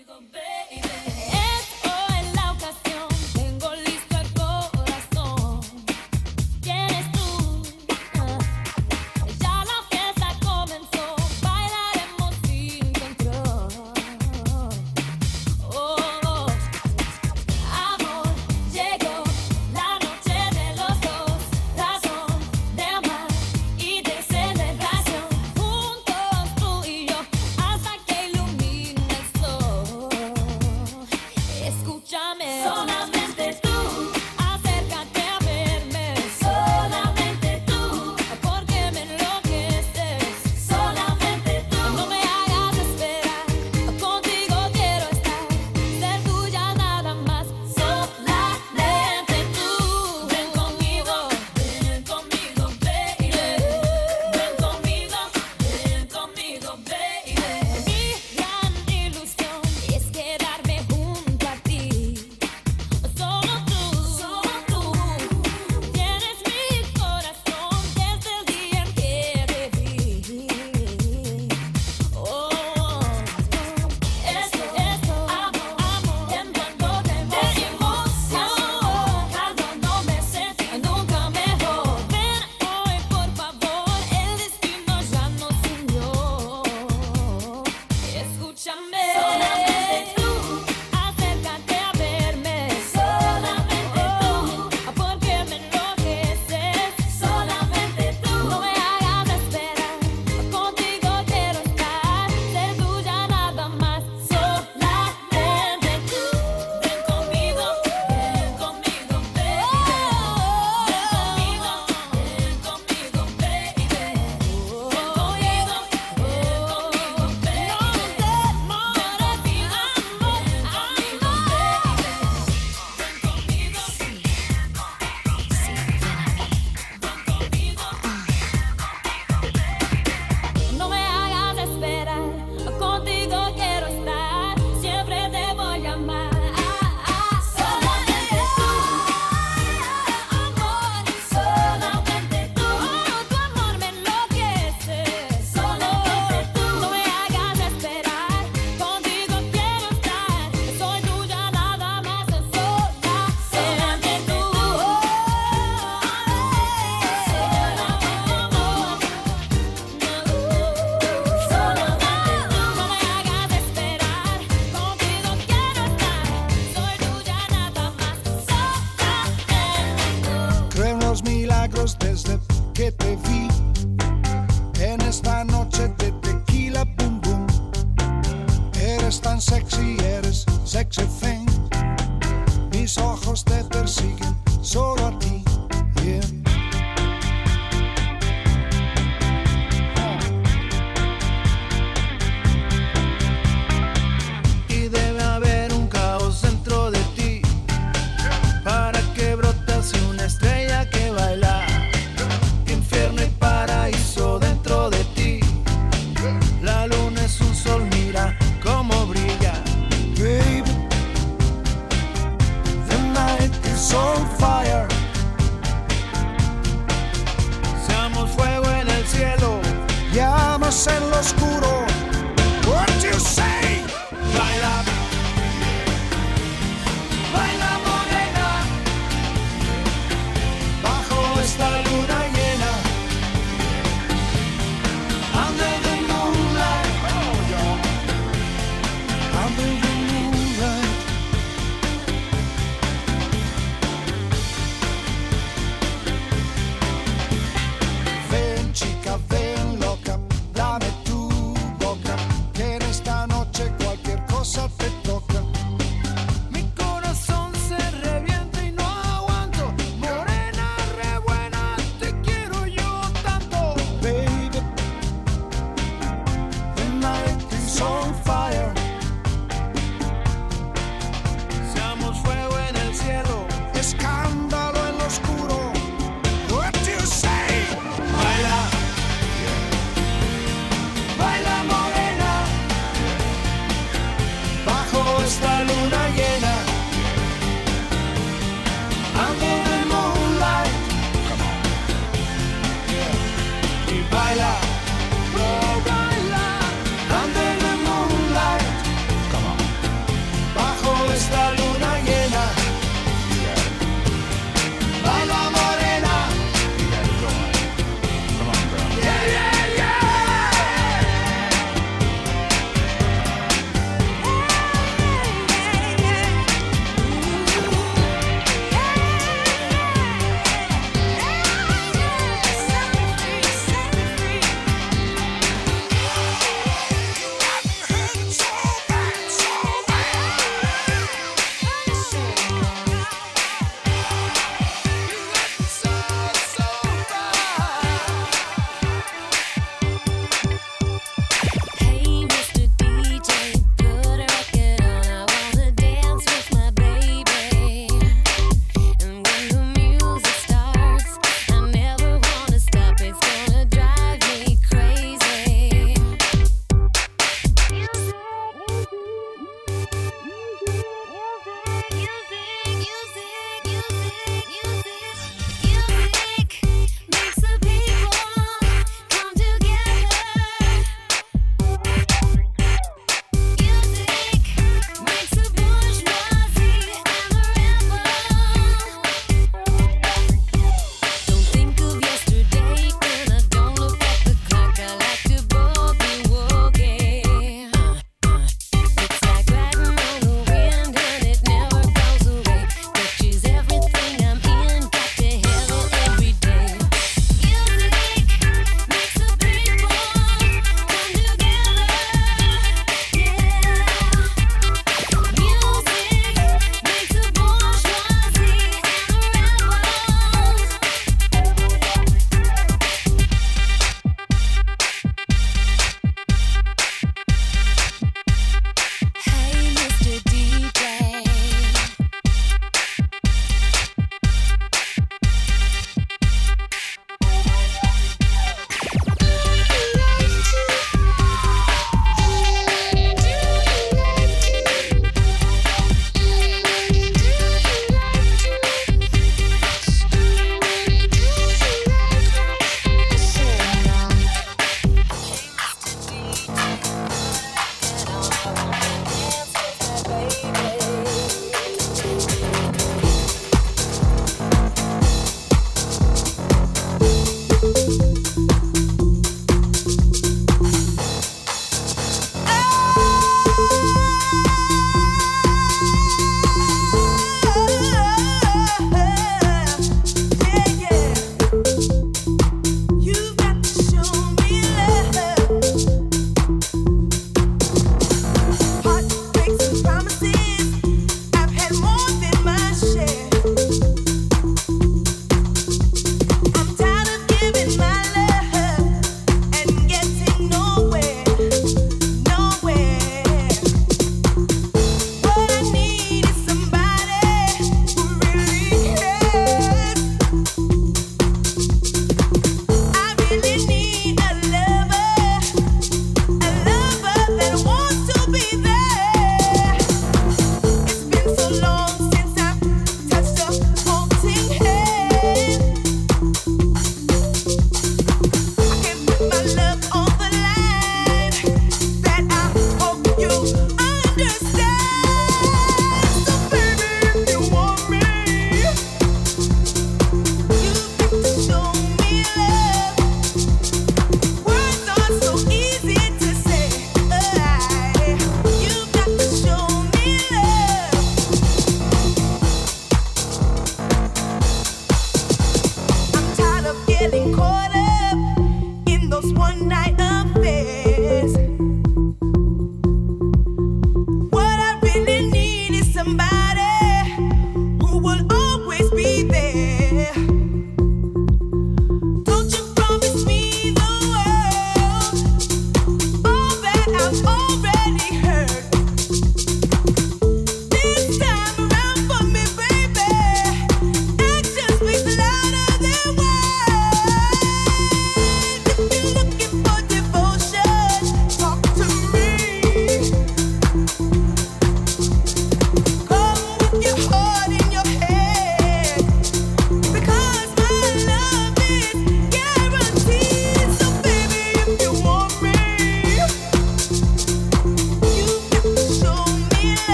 you go back.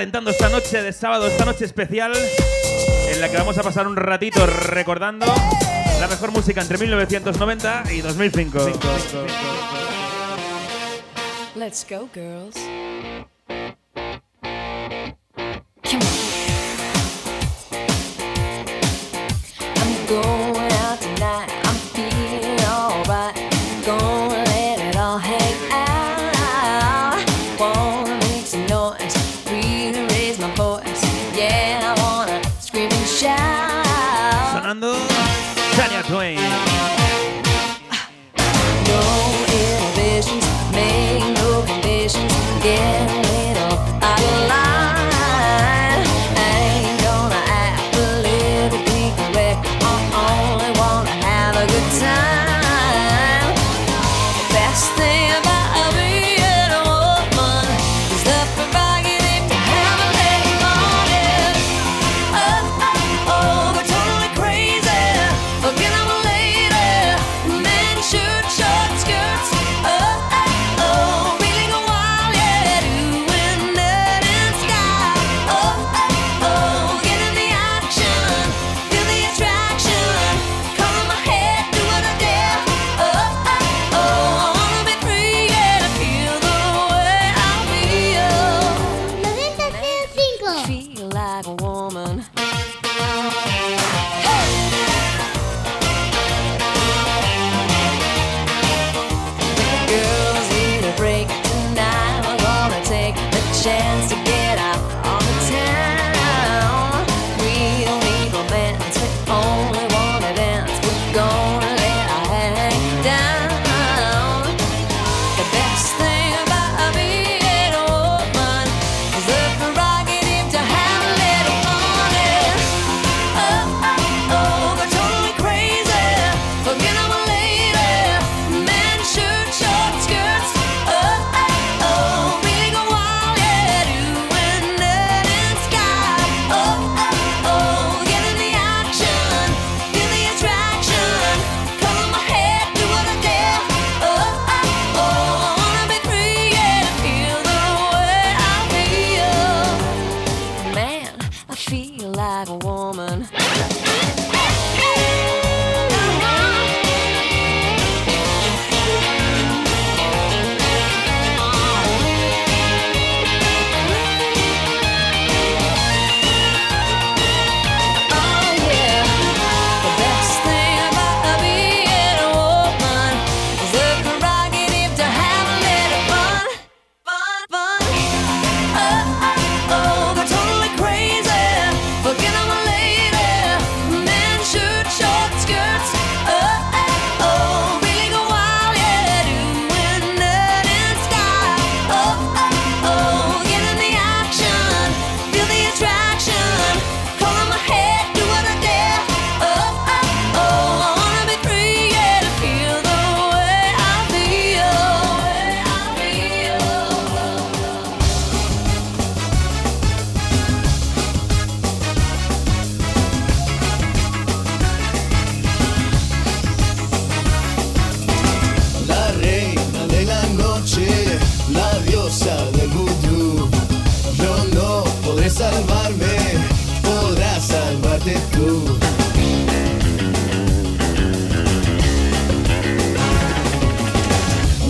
calentando esta noche de sábado, esta noche especial, en la que vamos a pasar un ratito recordando la mejor música entre 1990 y 2005. Let's go, girls. salvarme, podrás salvarte tú.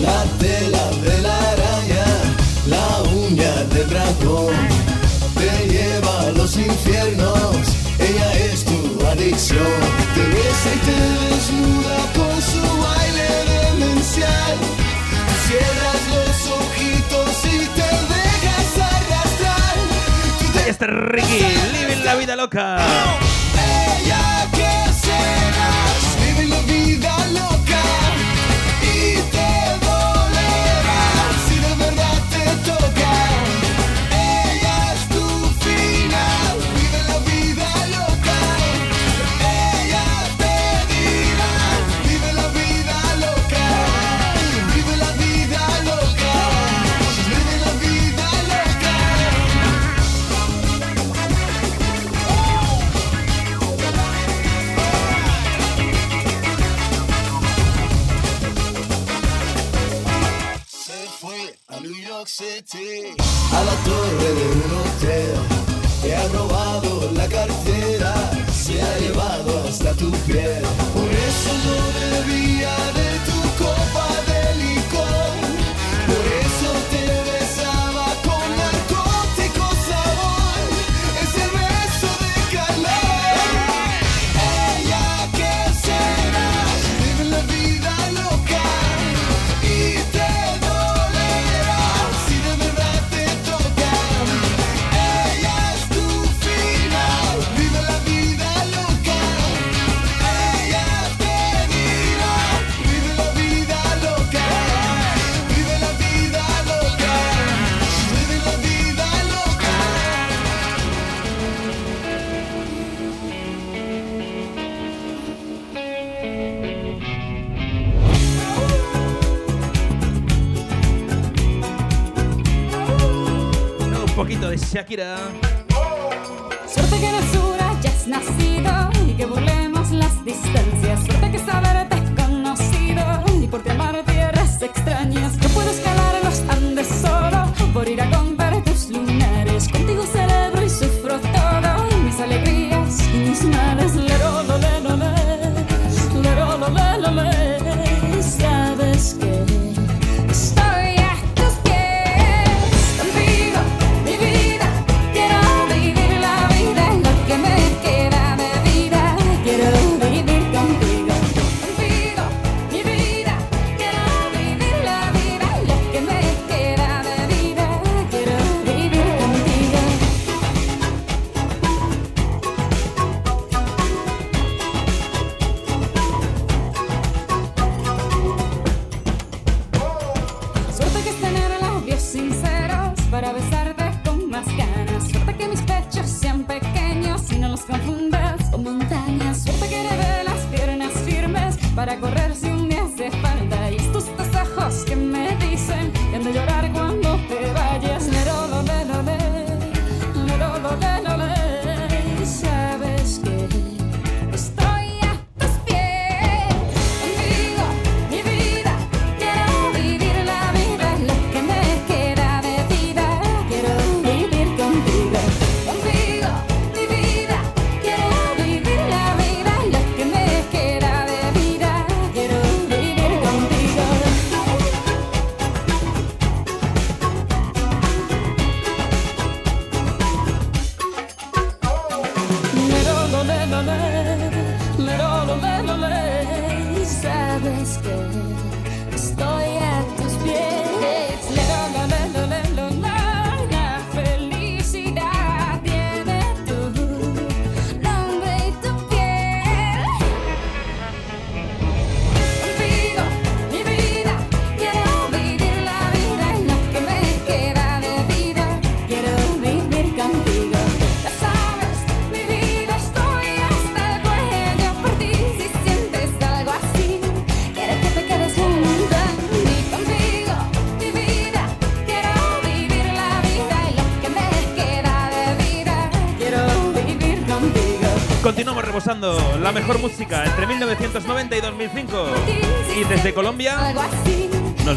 La tela de la araña, la uña del dragón, te lleva a los infiernos, ella es tu adicción, te besa y te Ricky, living la vida loca.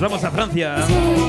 Vamos a Francia.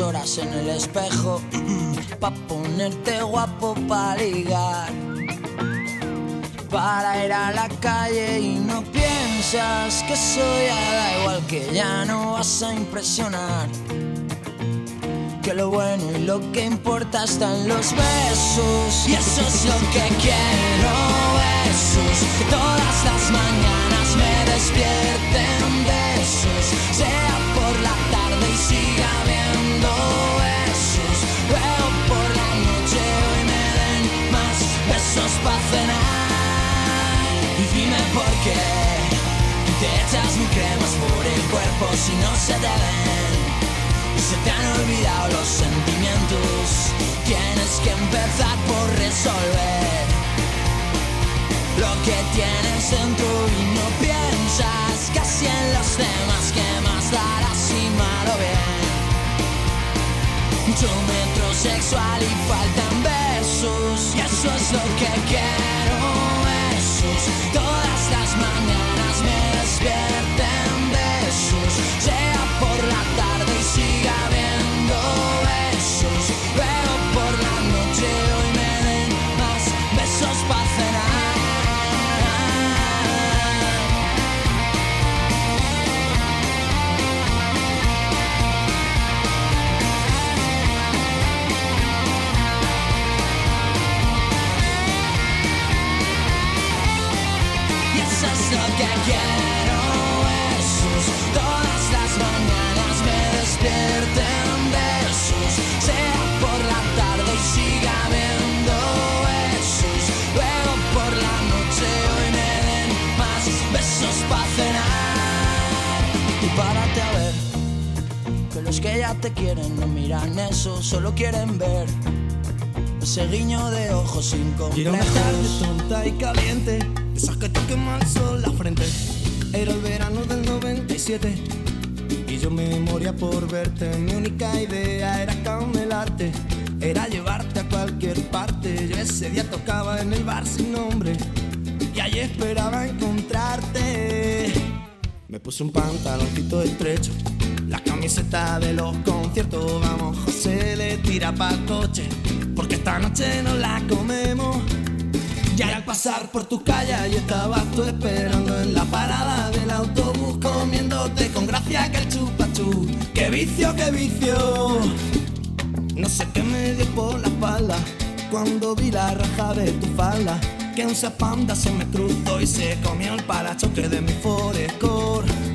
Horas en el espejo pa ponerte guapo pa ligar. Para ir a la calle y no piensas que soy da igual que ya no vas a impresionar. Que lo bueno y lo que importa están los besos y eso es lo que quiero besos. Que todas las mañanas me despierten besos. Sea olvidado los sentimientos. Tienes que empezar por resolver lo que tienes dentro y no piensas casi en los demás que más darás si malo bien. Mucho metrosexual y faltan besos y eso es lo que quiero. Besos ya te quieren no miran eso Solo quieren ver ese guiño de ojos sin era una tarde tonta y caliente, esas que te queman sol la frente. Era el verano del 97 y yo me moría por verte. Mi única idea era camelarte, era llevarte a cualquier parte. Yo ese día tocaba en el bar sin nombre y allí esperaba encontrarte. Me puse un pantaloncito estrecho, camiseta de los conciertos. Vamos, José le tira pa'l coche, porque esta noche no la comemos. Ya al pasar por tu calle y estabas tú esperando en la parada del autobús comiéndote con gracia que el chupachú. ¡Qué vicio, qué vicio! No sé qué me dio por la espalda cuando vi la raja de tu falda. Que un panda se me cruzó y se comió el parachoque de mi Forescore.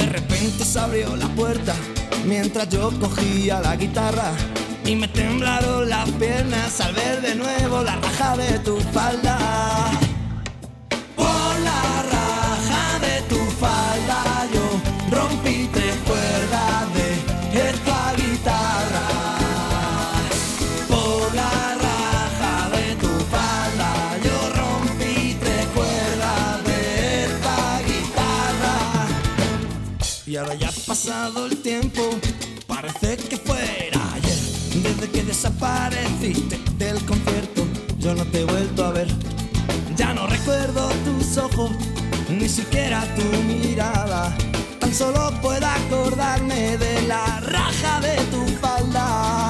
de repente se abrió la puerta mientras yo cogía la guitarra y me temblaron las piernas al ver de nuevo la raja de tu falda. Pasado el tiempo, parece que fuera ayer. Desde que desapareciste del concierto, yo no te he vuelto a ver. Ya no recuerdo tus ojos, ni siquiera tu mirada. Tan solo puedo acordarme de la raja de tu falda.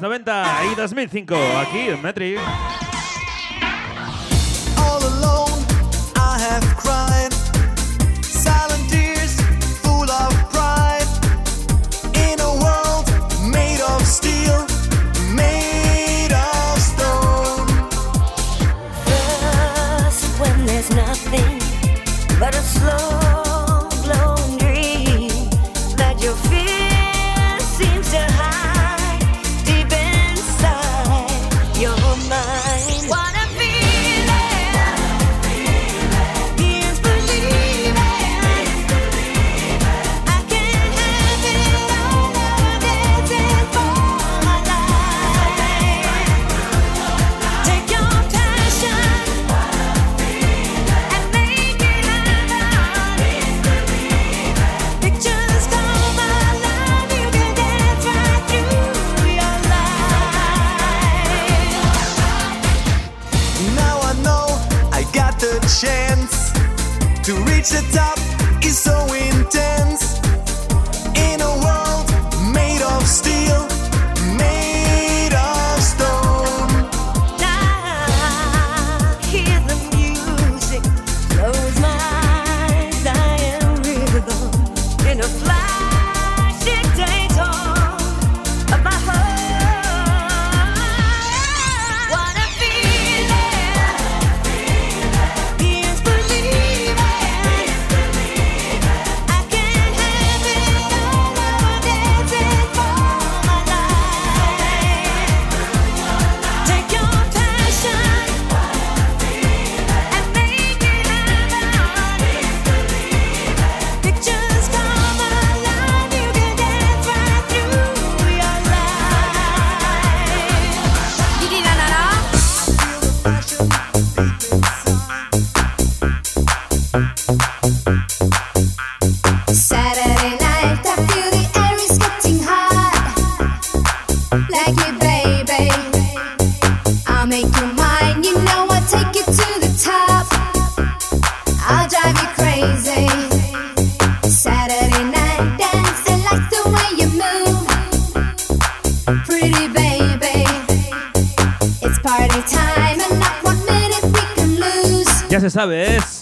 1990 y 2005 aquí en Metri.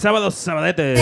Sábado sabadete.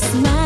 Christmas.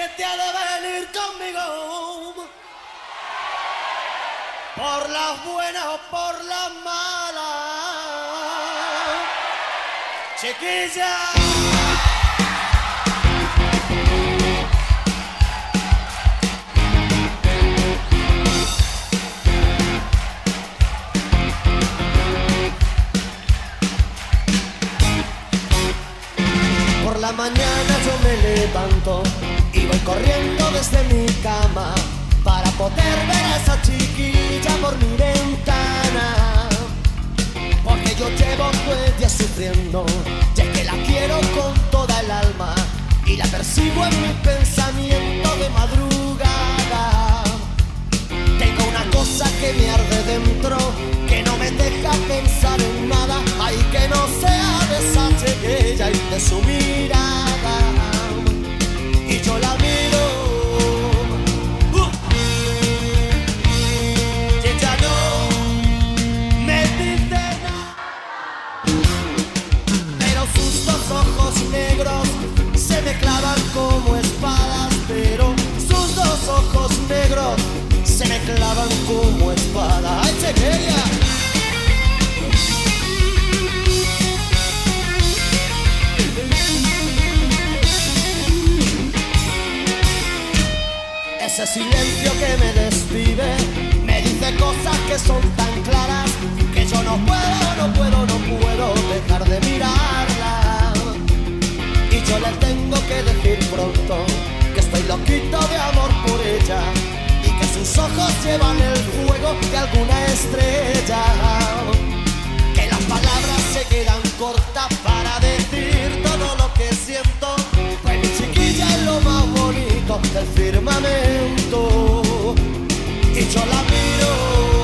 que te ha de venir conmigo. Por las buenas o por las malas. Chiquilla. Por la mañana yo me levanto y voy corriendo desde mi cama para poder ver a esa chiquilla por mi ventana. Porque yo llevo tres días sufriendo, ya que la quiero con toda el alma y la persigo en mi pensamiento de madrugada. Tengo una cosa que me arde dentro, que no me deja pensar en nada, ay que no sea de esa y de su mirada se me clavan como espadas, pero sus Ese silencio que me despide me dice cosas que son tan claras que yo no puedo, no puedo, no puedo dejar de mirarla. Y yo le tengo que decir pronto que estoy loquito de amor por ella y que sus ojos llevan el fuego de alguna estrella. Que las palabras se quedan cortas para decir todo lo que siento. Del firmamento. Y yo la miro.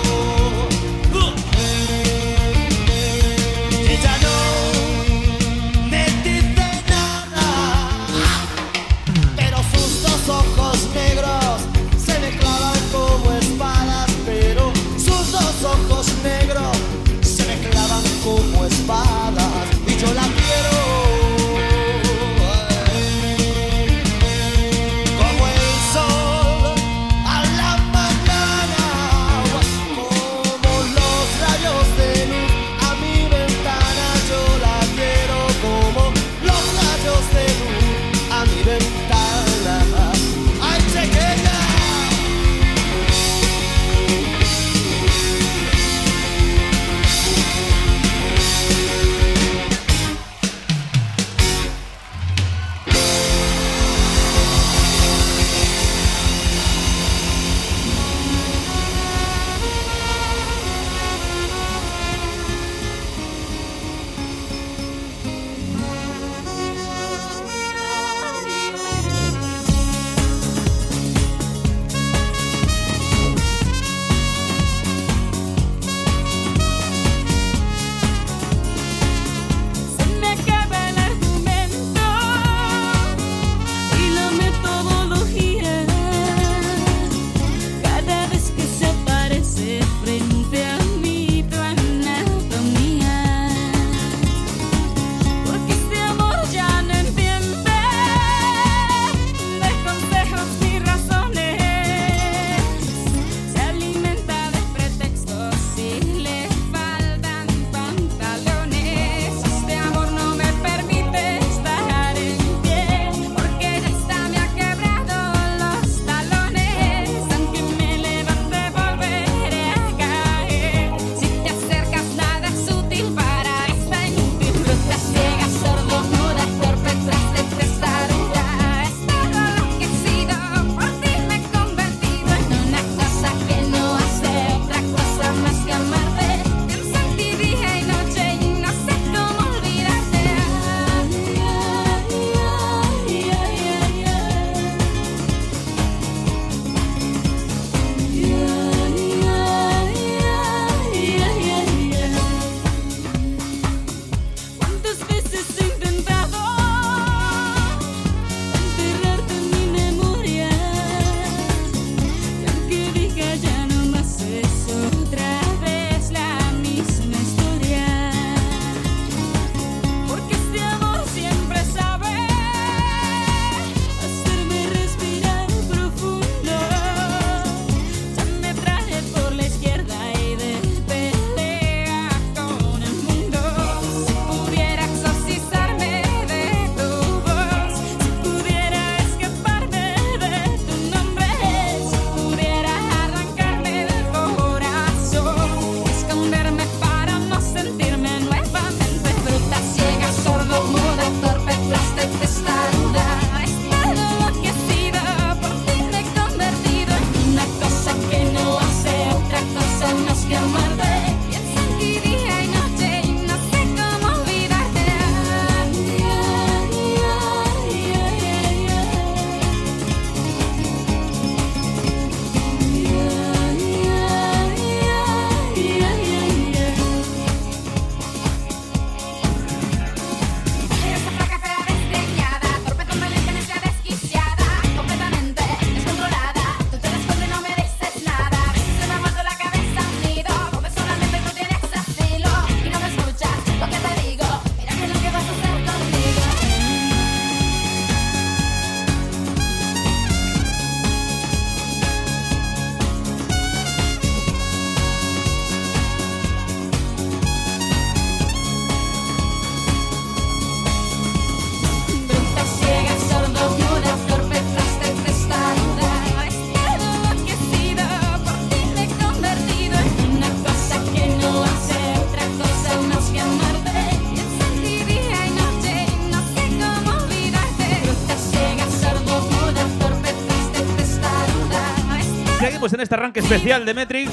este arranque especial de Metrix,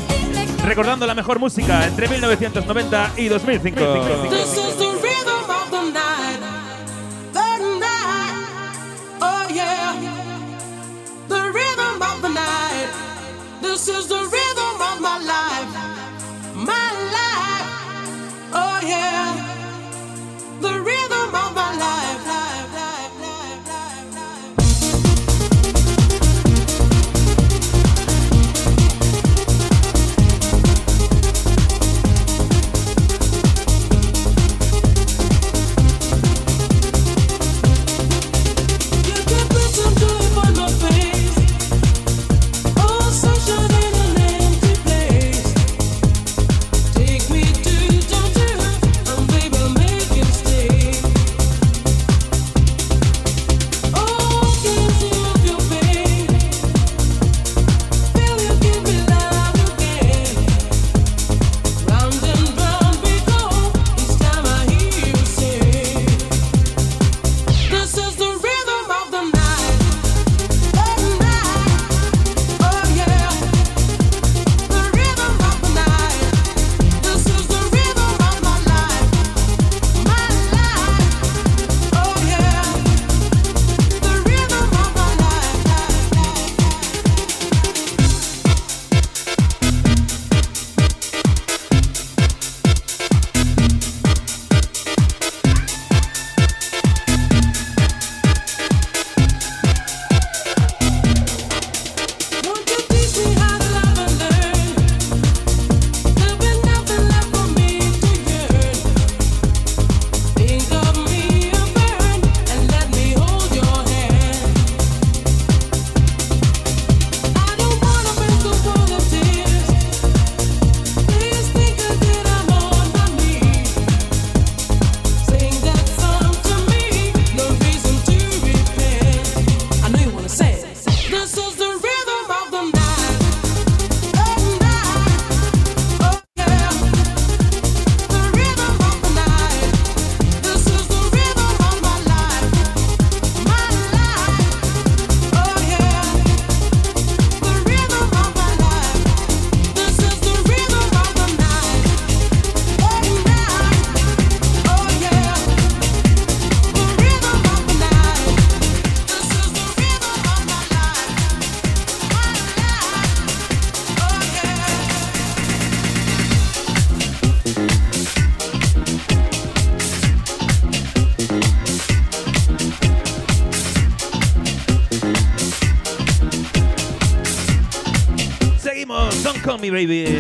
recordando la mejor música entre 1990 y 2005. 2005. me, baby.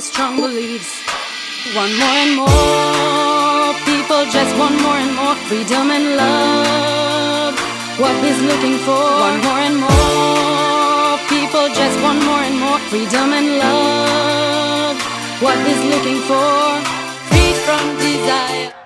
their strong beliefs. One more and more people just want more and more freedom and love. What is looking for? One more and more people just want more and more freedom and love. What is looking for? Free from desire.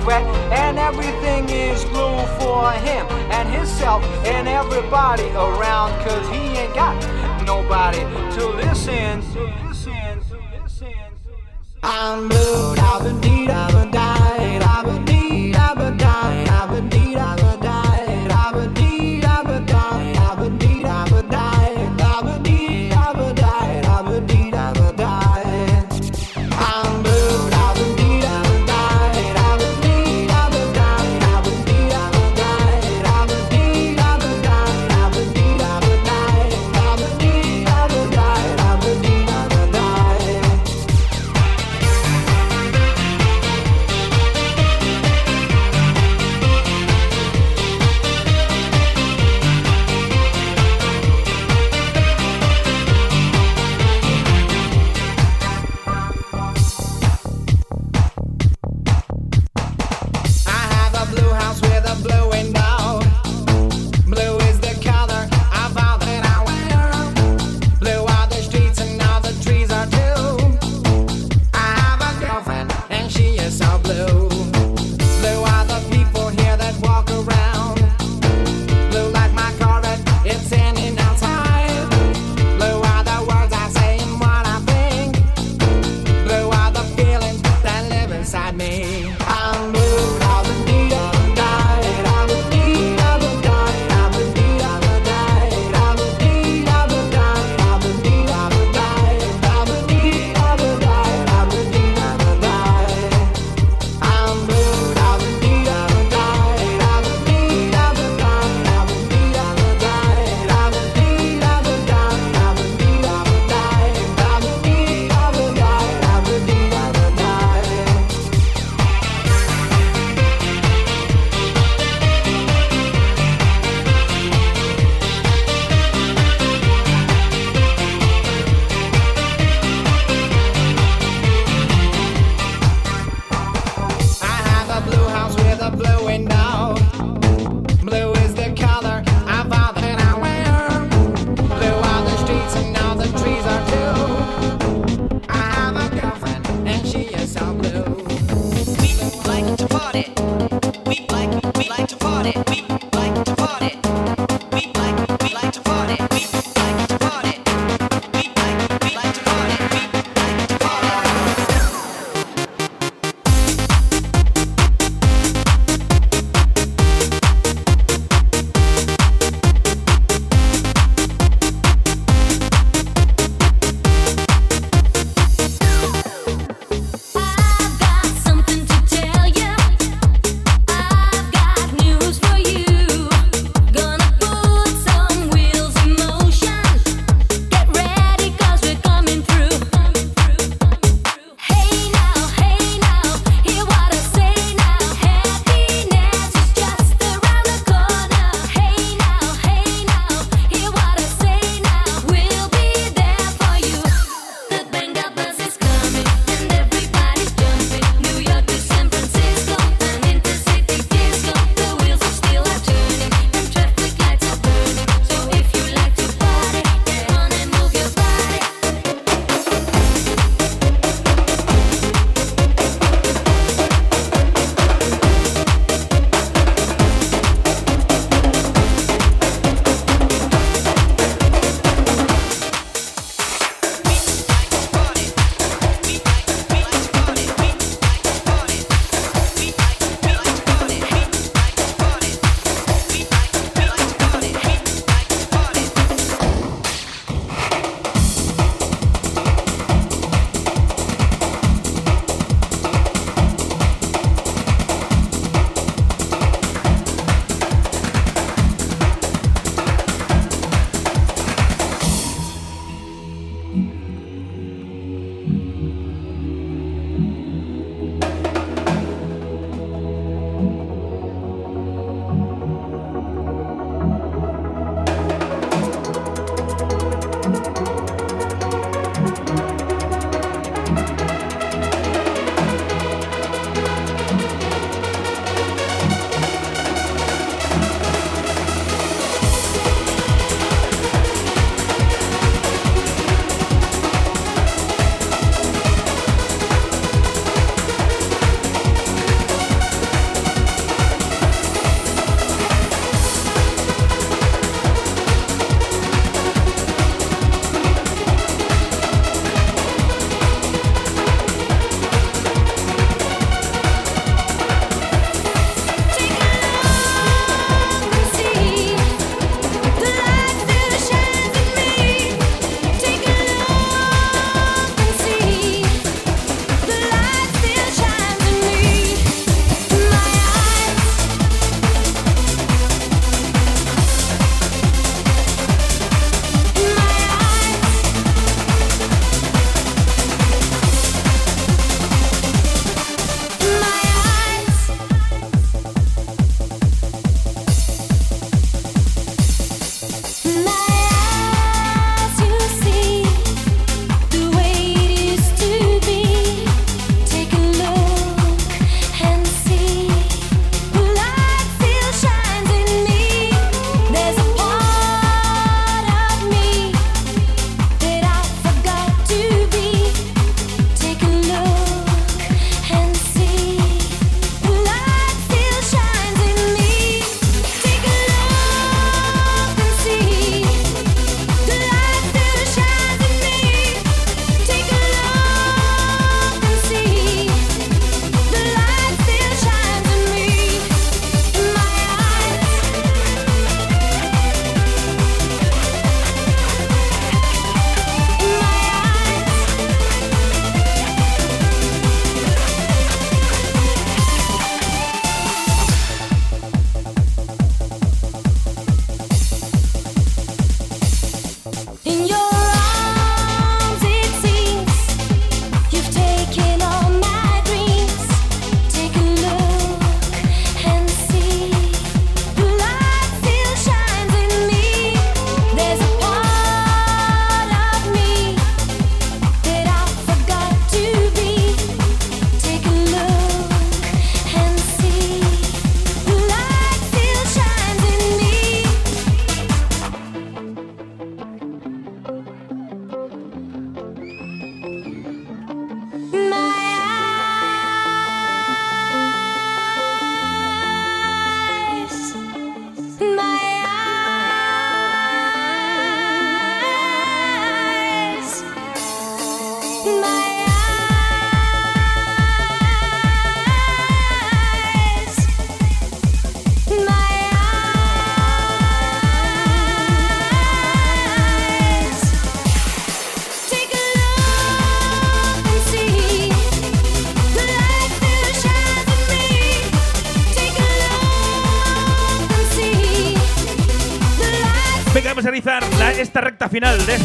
correct, and everything is blue for him and himself and everybody around, cause he ain't got nobody to listen. I'm blue, I've been deed, I've been died, I've been deed.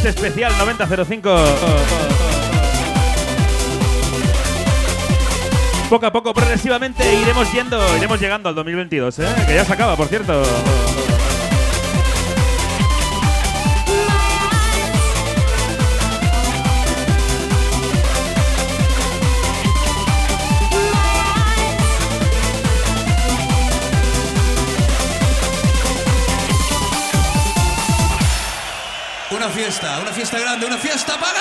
especial 9005. Poco a poco, progresivamente, iremos yendo, iremos llegando al 2022, ¿eh? que ya se acaba, por cierto. una fiesta grande, una fiesta para...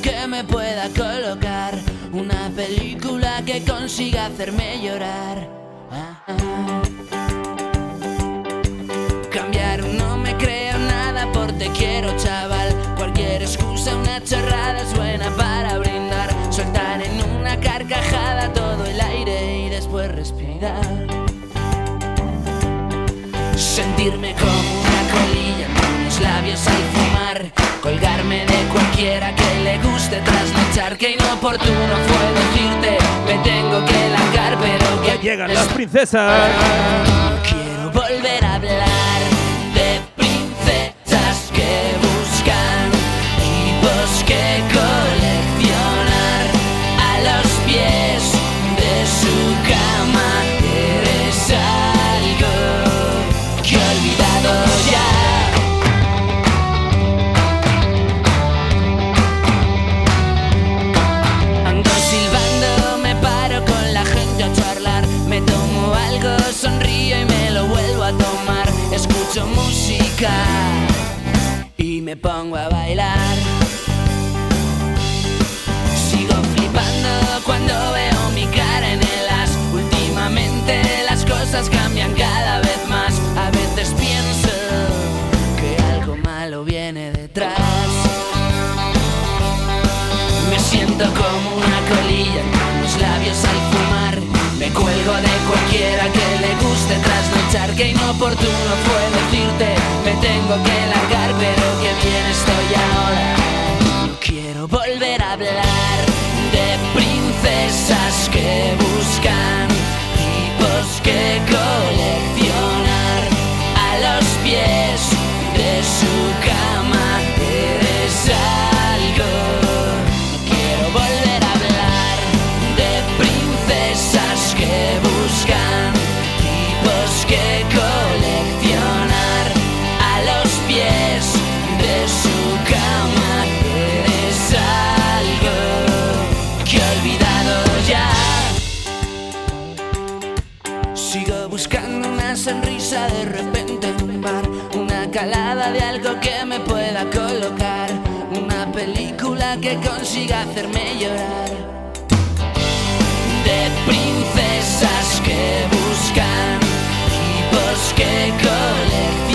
que me pueda colocar una película que consiga hacerme llorar. Ah, ah. Cambiar no me creo nada por te quiero, chaval. Cualquier excusa, una chorrada es buena para brindar. Soltar en una carcajada todo el aire y después respirar. Sentirme como una colilla con los labios al fumar. Colgarme de cualquiera que de trasnochar que inoportuno fue decirte me tengo que largar pero que llegan las princesas. Quiero volver a hablar y me pongo a bailar. pensar que inoportuno fue decirte me tengo que largar, pero que bien estoy ahora. No quiero volver a hablar de princesas que buscan tipos que consiga hacerme llorar. De princesas que buscan, tipos que coleccionan.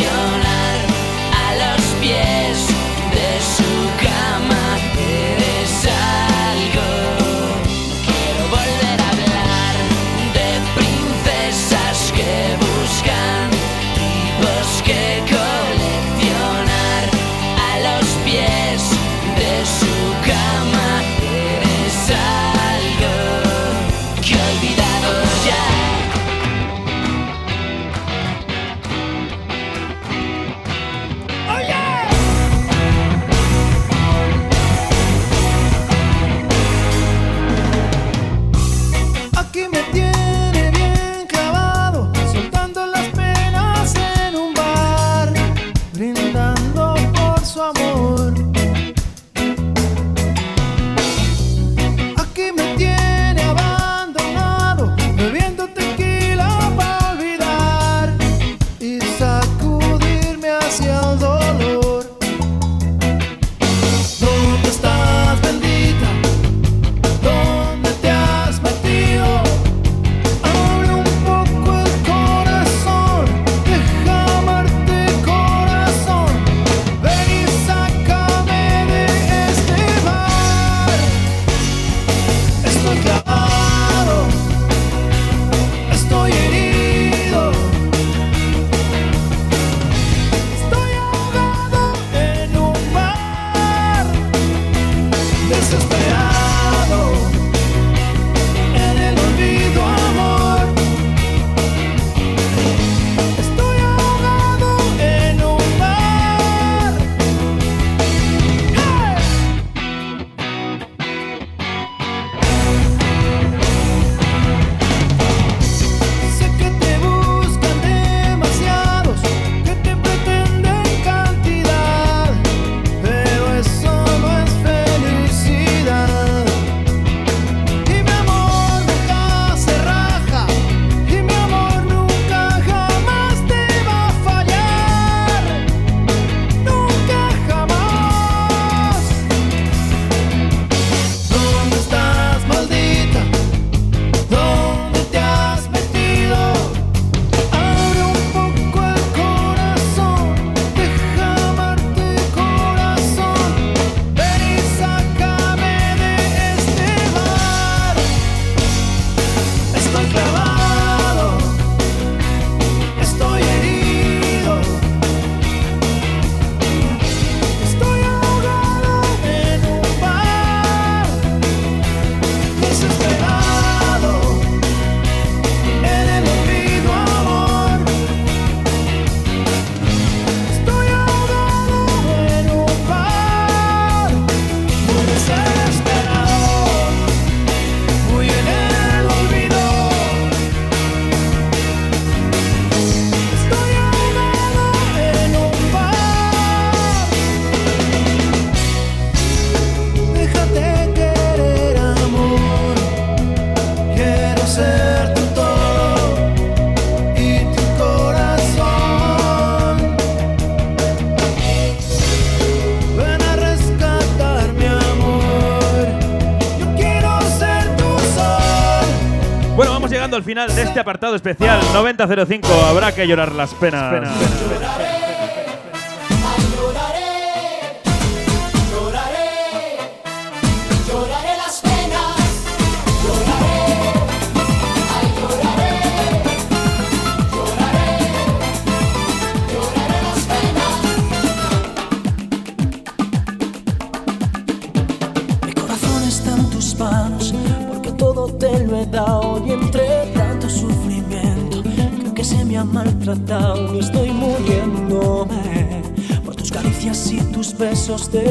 Al final de este apartado especial 9005. Habrá que llorar las penas. Lloraré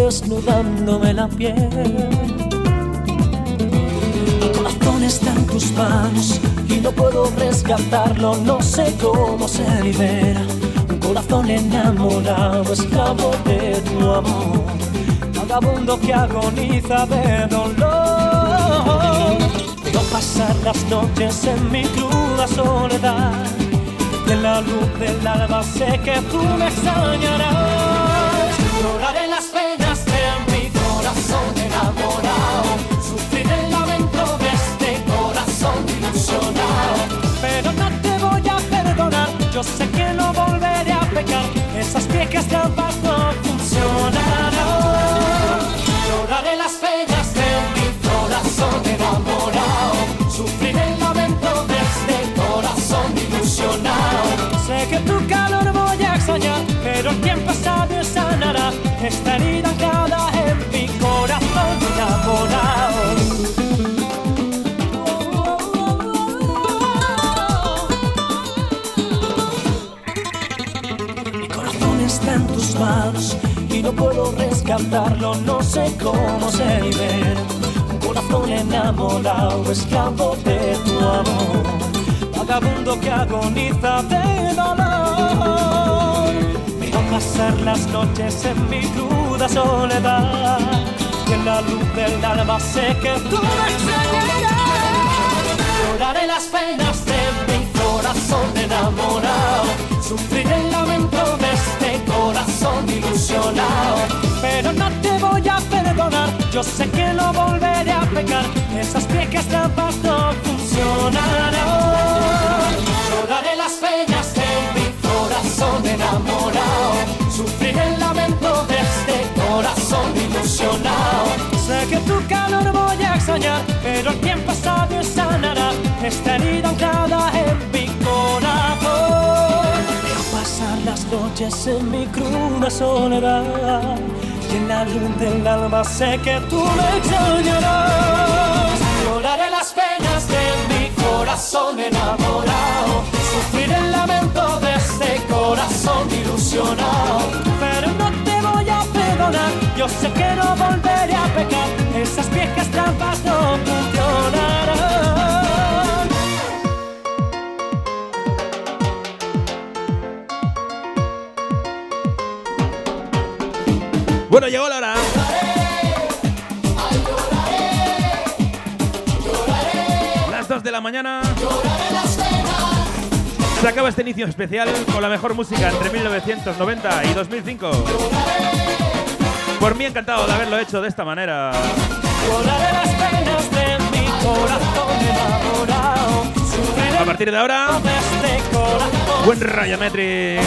desnudándome la piel. Mi corazón está en tus manos y no puedo rescatarlo, no sé cómo se libera. Un corazón enamorado, esclavo de tu amor vagabundo que agoniza de dolor. Veo pasar las noches en mi cruda soledad. En la luz del alba sé que tú me extrañarás. Yo sé que no volveré a pecar. Esas viejas trampas no funcionarán. Lloraré las penas de mi corazón enamorado, sufriré el lamento de este corazón ilusionado. Sé que tu calor voy a extrañar, pero el tiempo sabio sanará esta rescatarlo, no sé cómo se libera. Un corazón enamorado, esclavo de tu amor vagabundo que agoniza de dolor. Veo pasar las noches en mi cruda soledad. En la luz del alma sé que tú me extrañarás. Lloraré las penas de mi corazón enamorado, sufriré el lamento de este corazón ilusionado. Pero no te voy a perdonar, yo sé que no volveré a pecar. Esas viejas trampas no funcionarán. Lloraré las penas de mi corazón enamorado, sufriré el lamento de este corazón ilusionado. Sé que tu calor voy a extrañar, pero el tiempo sabio sanará esta herida anclada en mi corazón. Las noches en mi cruda soledad y en la luz del alma sé que tú me extrañarás. Lloraré las penas de mi corazón enamorado, sufriré el lamento de este corazón ilusionado. Pero no te voy a perdonar, yo sé que no volveré a pecar, esas viejas trampas no mañana. Se acaba este inicio especial con la mejor música entre 1990 y 2005. Por mí encantado de haberlo hecho de esta manera. A partir de ahora, buen Rayametri.